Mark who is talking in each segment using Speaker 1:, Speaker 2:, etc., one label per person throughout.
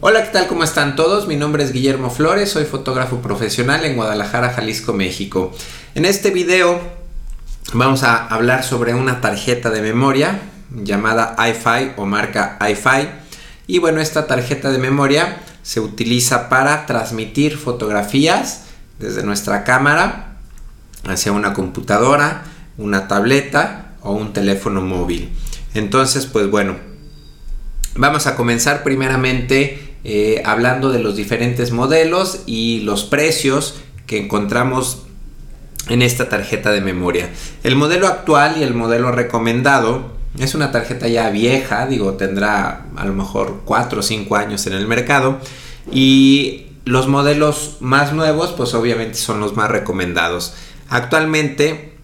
Speaker 1: Hola, ¿qué tal? ¿Cómo están todos? Mi nombre es Guillermo Flores, soy fotógrafo profesional en Guadalajara, Jalisco, México. En este video vamos a hablar sobre una tarjeta de memoria llamada iFi o marca iFi. Y bueno, esta tarjeta de memoria se utiliza para transmitir fotografías desde nuestra cámara hacia una computadora, una tableta o un teléfono móvil. Entonces, pues bueno, vamos a comenzar primeramente eh, hablando de los diferentes modelos y los precios que encontramos en esta tarjeta de memoria. El modelo actual y el modelo recomendado es una tarjeta ya vieja, digo, tendrá a lo mejor 4 o 5 años en el mercado y los modelos más nuevos pues obviamente son los más recomendados. Actualmente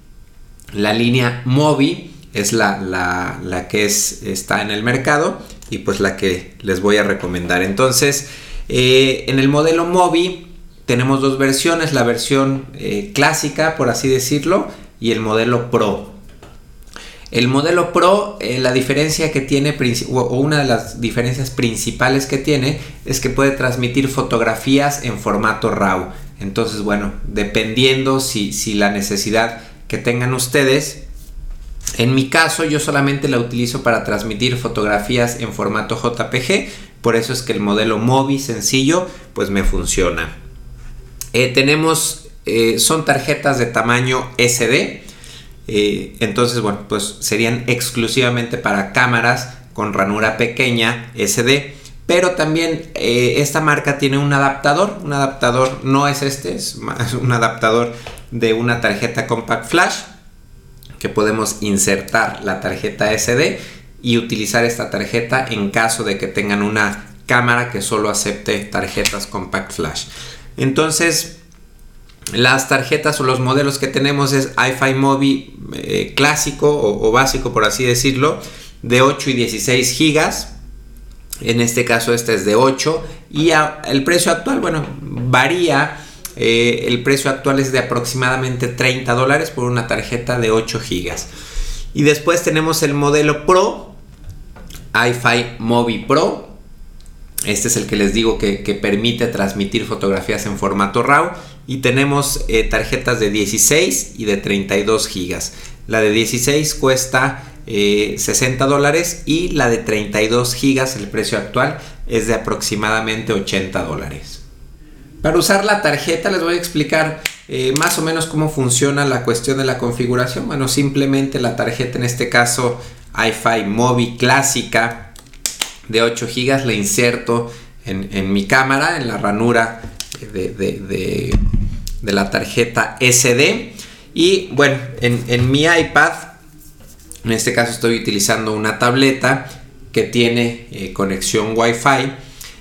Speaker 1: la línea Mobi es la, que es, está en el mercado y pues la que les voy a recomendar. Entonces, eh, en el modelo Mobi tenemos dos versiones, la versión eh, clásica, por así decirlo, y el modelo Pro. El modelo Pro, eh, la diferencia que tiene, o una de las diferencias principales que tiene, es que puede transmitir fotografías en formato RAW. Entonces, bueno, dependiendo si, si la necesidad que tengan ustedes, en mi caso, yo solamente la utilizo para transmitir fotografías en formato JPG, por eso es que el modelo Mobi sencillo pues me funciona. Eh, tenemos, eh, son tarjetas de tamaño SD, eh, entonces bueno, pues serían exclusivamente para cámaras con ranura pequeña SD. Pero también esta marca tiene un adaptador, un adaptador no es este, es un adaptador de una tarjeta compact flash que podemos insertar la tarjeta SD y utilizar esta tarjeta en caso de que tengan una cámara que solo acepte tarjetas compact flash. Entonces, las tarjetas o los modelos que tenemos es iFi Mobi eh, clásico o, básico, por así decirlo, de 8 y 16 gigas. En este caso, este es de 8 y el precio actual, bueno, varía eh, el precio actual es de aproximadamente 30 dólares por una tarjeta de 8 gigas. Y después tenemos el modelo Pro, iFi Mobi Pro. Este es el que les digo que, permite transmitir fotografías en formato RAW. Y tenemos eh, tarjetas de 16 y de 32 gigas. La de 16 cuesta 60 eh, dólares y la de 32 gigas, el precio actual, es de aproximadamente 80 dólares. Para usar la tarjeta les voy a explicar eh, más o menos cómo funciona la cuestión de la configuración. Bueno, simplemente la tarjeta en este caso iFi Mobi clásica de 8 GB la inserto en, mi cámara, en la ranura de, la tarjeta SD. Y bueno, en, mi iPad, en este caso estoy utilizando una tableta que tiene eh, conexión Wi-Fi.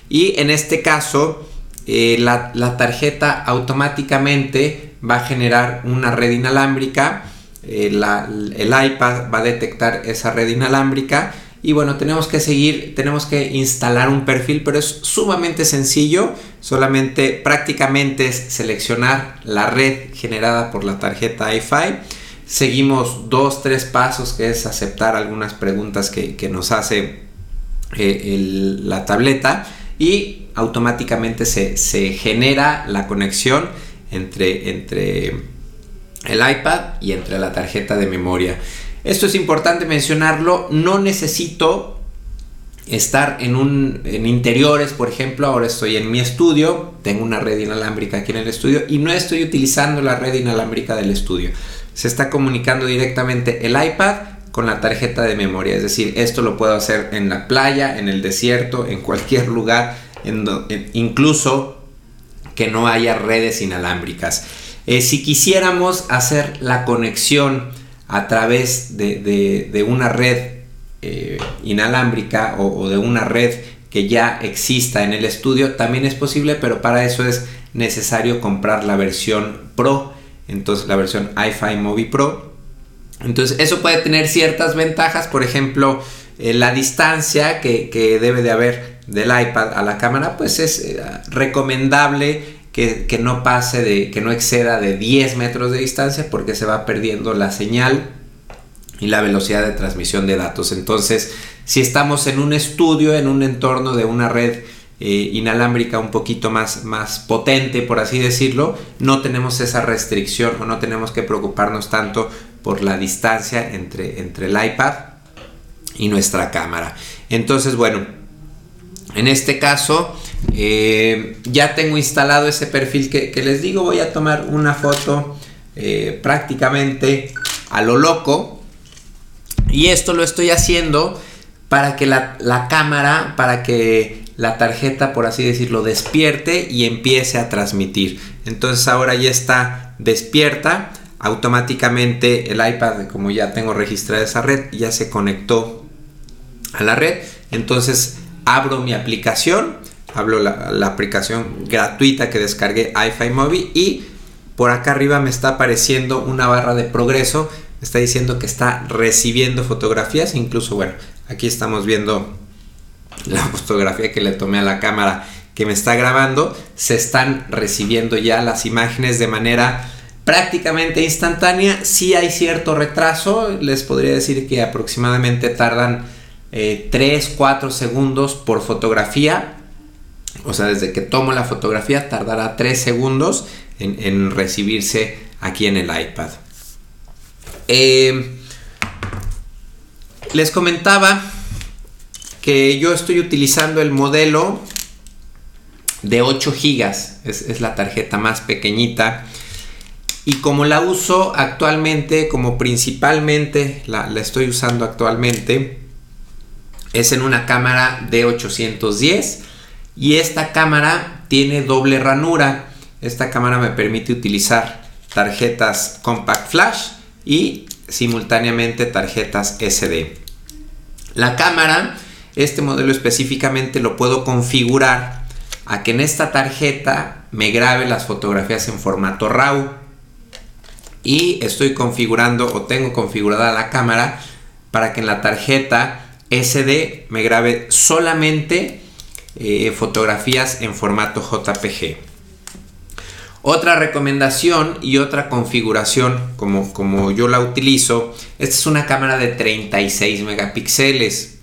Speaker 1: Y en este caso eh, la, tarjeta automáticamente va a generar una red inalámbrica. Eh, el iPad va a detectar esa red inalámbrica. Y bueno, tenemos que seguir, tenemos que instalar un perfil, pero es sumamente sencillo. Solamente prácticamente es seleccionar la red generada por la tarjeta iFi. Seguimos dos, tres pasos que es aceptar algunas preguntas que, nos hace eh, la tableta y automáticamente se, genera la conexión entre, entre el iPad y entre la tarjeta de memoria. Esto es importante mencionarlo, no necesito estar en un en interiores, por ejemplo, ahora estoy en mi estudio, tengo una red inalámbrica aquí en el estudio y no estoy utilizando la red inalámbrica del estudio. Se está comunicando directamente el iPad con la tarjeta de memoria. Es decir, esto lo puedo hacer en la playa, en el desierto, en cualquier lugar, incluso que no haya redes inalámbricas. Eh, si quisiéramos hacer la conexión a través de, una red eh, inalámbrica o, de una red que ya exista en el estudio, también es posible, pero para eso es necesario comprar la versión Pro, entonces la versión iFi Mobi Pro entonces eso puede tener ciertas ventajas, por ejemplo, eh, la distancia que, debe de haber del iPad a la cámara, pues es eh, recomendable que, no pase de, que no exceda de 10 metros de distancia porque se va perdiendo la señal y la velocidad de transmisión de datos. Entonces, si estamos en un estudio, en un entorno de una red eh, inalámbrica un poquito más, más potente, por así decirlo, no tenemos esa restricción o no tenemos que preocuparnos tanto por la distancia entre, entre el iPad y nuestra cámara. Entonces, bueno, en este caso eh, ya tengo instalado ese perfil que, les digo. Voy a tomar una foto eh, prácticamente a lo loco. Y esto lo estoy haciendo para que la, la cámara, para que la tarjeta, por así decirlo, despierte y empiece a transmitir. Entonces ahora ya está despierta. Automáticamente el iPad, como ya tengo registrada esa red, ya se conectó a la red. Entonces abro mi aplicación, hablo la, la aplicación gratuita que descargué iFi Movie y por acá arriba me está apareciendo una barra de progreso, me está diciendo que está recibiendo fotografías, incluso bueno, aquí estamos viendo la fotografía que le tomé a la cámara que me está grabando, se están recibiendo ya las imágenes de manera prácticamente instantánea. Si hay cierto retraso, les podría decir que aproximadamente tardan 3, eh, 4 segundos por fotografía. O sea, desde que tomo la fotografía tardará 3 segundos en, recibirse aquí en el iPad. Eh, les comentaba que yo estoy utilizando el modelo de 8 GB. Es, la tarjeta más pequeñita. Y como la uso actualmente, como principalmente la estoy usando actualmente, es en una cámara de 810 y esta cámara tiene doble ranura. Esta cámara me permite utilizar tarjetas compact flash y simultáneamente tarjetas SD. La cámara, este modelo específicamente lo puedo configurar a que en esta tarjeta me grabe las fotografías en formato RAW y estoy configurando o tengo configurada la cámara para que en la tarjeta SD me grabe solamente eh, fotografías en formato JPG. Otra recomendación y otra configuración como, como yo la utilizo, esta es una cámara de 36 megapíxeles.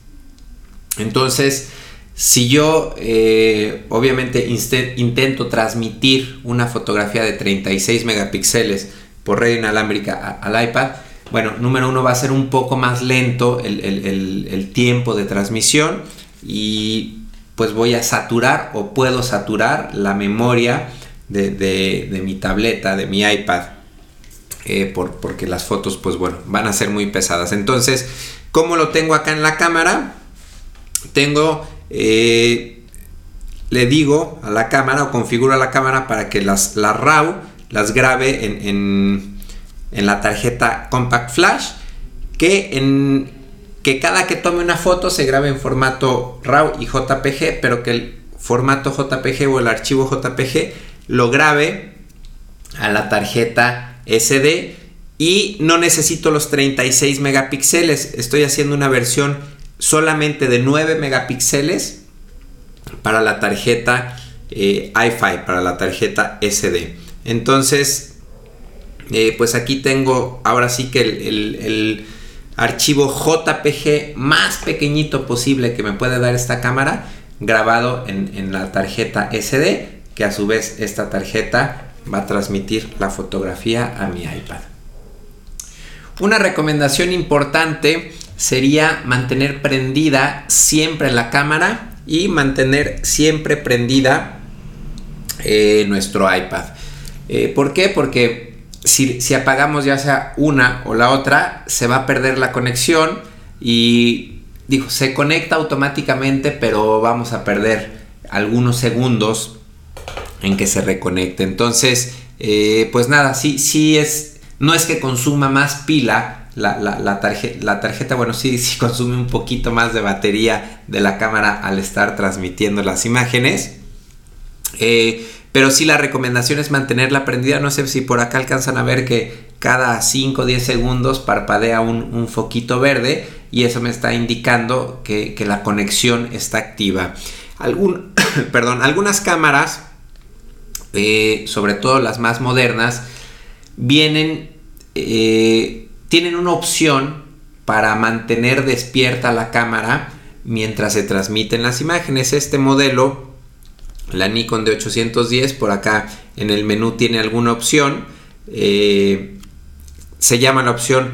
Speaker 1: Entonces, si yo eh, obviamente intento transmitir una fotografía de 36 megapíxeles por inalámbrica al iPad, bueno, número uno va a ser un poco más lento el, tiempo de transmisión y pues voy a saturar o puedo saturar la memoria de, mi tableta, de mi iPad. Eh, por, porque las fotos pues bueno van a ser muy pesadas entonces como lo tengo acá en la cámara tengo eh, le digo a la cámara o configuro a la cámara para que las, las RAW las grabe en en la tarjeta Compact Flash que en que cada que tome una foto se grabe en formato RAW y JPG, pero que el formato JPG o el archivo JPG lo grabe a la tarjeta SD y no necesito los 36 megapíxeles, estoy haciendo una versión solamente de 9 megapíxeles para la tarjeta eh, iFi, para la tarjeta SD. Entonces eh, pues aquí tengo ahora sí que el, archivo JPG más pequeñito posible que me puede dar esta cámara grabado en, la tarjeta SD que a su vez esta tarjeta va a transmitir la fotografía a mi iPad. Una recomendación importante sería mantener prendida siempre la cámara y mantener siempre prendida eh, nuestro iPad. Eh, ¿Por qué? Porque si, apagamos ya sea una o la otra, se va a perder la conexión y dijo, se conecta automáticamente, pero vamos a perder algunos segundos en que se reconecte. Entonces, eh, pues nada, sí, sí es, no es que consuma más pila, la, la, tarjeta, bueno, sí, sí consume un poquito más de batería de la cámara al estar transmitiendo las imágenes. Eh, pero sí la recomendación es mantenerla prendida. No sé si por acá alcanzan a ver que cada 5 o 10 segundos parpadea un, foquito verde y eso me está indicando que, la conexión está activa. Perdón, algunas cámaras, eh, sobre todo las más modernas, vienen, eh, tienen una opción para mantener despierta la cámara mientras se transmiten las imágenes. Este modelo la Nikon de 810, por acá en el menú tiene alguna opción. Eh, se llama la opción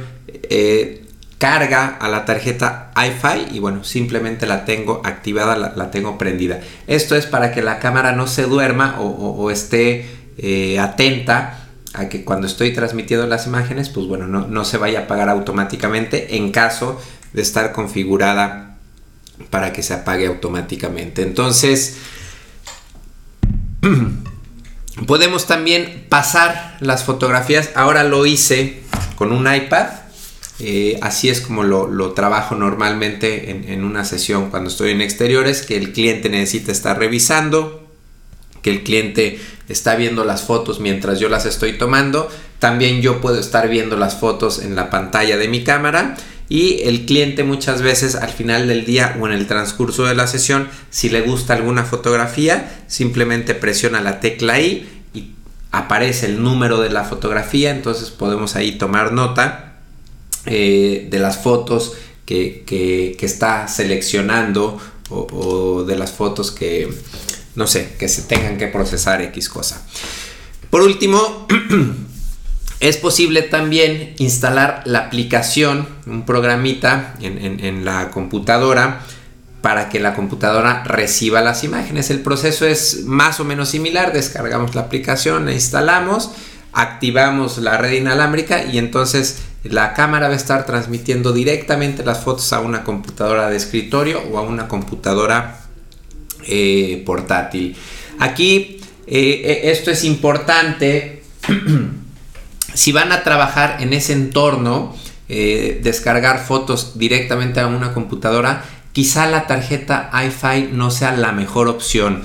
Speaker 1: eh, carga a la tarjeta iFi y bueno, simplemente la tengo activada, la, tengo prendida. Esto es para que la cámara no se duerma o, esté eh, atenta a que cuando estoy transmitiendo las imágenes, pues bueno, no, no se vaya a apagar automáticamente en caso de estar configurada para que se apague automáticamente. Entonces, podemos también pasar las fotografías. Ahora lo hice con un iPad eh, así es como lo, trabajo normalmente en, una sesión cuando estoy en exteriores, que el cliente necesita estar revisando, que el cliente está viendo las fotos mientras yo las estoy tomando. También yo puedo estar viendo las fotos en la pantalla de mi cámara y el cliente muchas veces al final del día o en el transcurso de la sesión, si le gusta alguna fotografía, simplemente presiona la tecla I y aparece el número de la fotografía, entonces podemos ahí tomar nota eh, de las fotos que, está seleccionando o, de las fotos que, no sé, que se tengan que procesar X cosa. Por último, es posible también instalar la aplicación, un programita en, la computadora para que la computadora reciba las imágenes. El proceso es más o menos similar, descargamos la aplicación, la instalamos, activamos la red inalámbrica y entonces la cámara va a estar transmitiendo directamente las fotos a una computadora de escritorio o a una computadora eh, portátil. Aquí eh, eh, esto es importante. si van a trabajar en ese entorno, descargar fotos directamente a una computadora, quizá la tarjeta iFi no sea la mejor opción.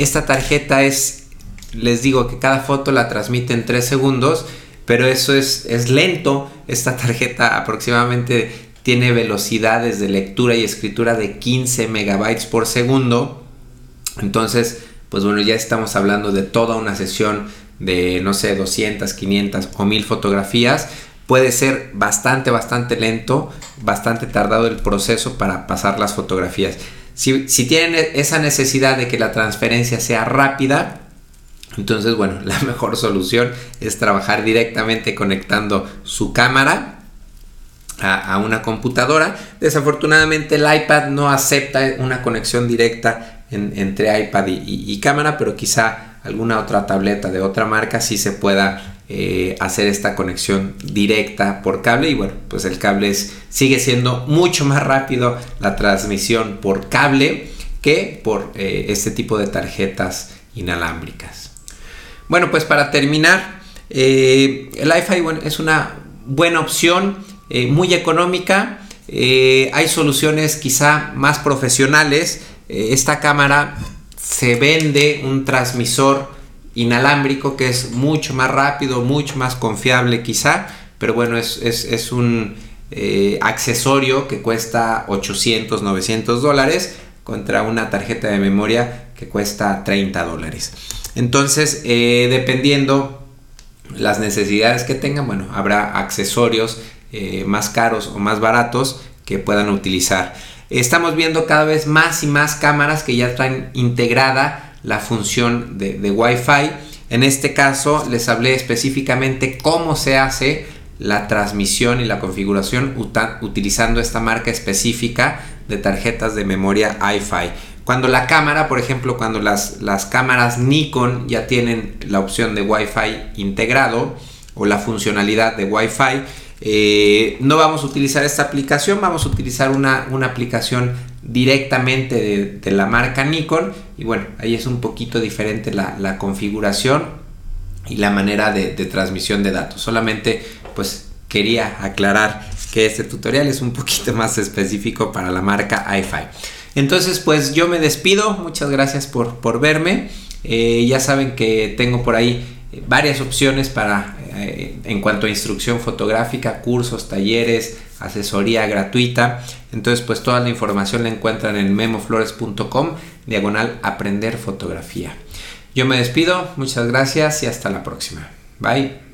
Speaker 1: esta tarjeta es, les digo que cada foto la transmite en 3 segundos pero eso es, es lento. Esta tarjeta aproximadamente tiene velocidades de lectura y escritura de 15 megabytes por segundo. Entonces, pues bueno, ya estamos hablando de toda una sesión de, no sé, 200, 500 o 1000 fotografías. Puede ser bastante, bastante lento, bastante tardado el proceso para pasar las fotografías. Si, si tienen esa necesidad de que la transferencia sea rápida, entonces, bueno, la mejor solución es trabajar directamente conectando su cámara a, una computadora. Desafortunadamente el iPad no acepta una conexión directa entre iPad y, cámara, pero quizá alguna otra tableta de otra marca sí se pueda eh, hacer esta conexión directa por cable y bueno, pues el cable sigue siendo mucho más rápido la transmisión por cable que por eh, este tipo de tarjetas inalámbricas. Bueno, pues para terminar, eh, el iFi es una buena opción, muy económica. Hay soluciones quizá más profesionales. esta cámara se vende un transmisor inalámbrico que es mucho más rápido, mucho más confiable quizá, pero bueno, es, un accesorio que cuesta 800, 900 dólares contra una tarjeta de memoria que cuesta 30 dólares. Entonces, eh, dependiendo las necesidades que tengan, bueno, habrá accesorios eh, más caros o más baratos que puedan utilizar. Estamos viendo cada vez más y más cámaras que ya traen integrada la función de, Wi-Fi. En este caso les hablé específicamente cómo se hace la transmisión y la configuración utilizando esta marca específica de tarjetas de memoria iFi. Cuando la cámara, por ejemplo, cuando las, las cámaras Nikon ya tienen la opción de Wi-Fi integrado o la funcionalidad de Wi-Fi, eh, no vamos a utilizar esta aplicación, vamos a utilizar una, aplicación directamente de, la marca Nikon y bueno, ahí es un poquito diferente la, configuración y la manera de, transmisión de datos. Solamente pues quería aclarar que este tutorial es un poquito más específico para la marca iFi. Entonces, pues yo me despido. Muchas gracias por, verme. Eh, ya saben que tengo por ahí eh, varias opciones para eh, en cuanto a instrucción fotográfica, cursos, talleres, asesoría gratuita. Entonces, pues toda la información la encuentran en memoflores.com, diagonal aprender fotografía. Yo me despido, muchas gracias y hasta la próxima. Bye.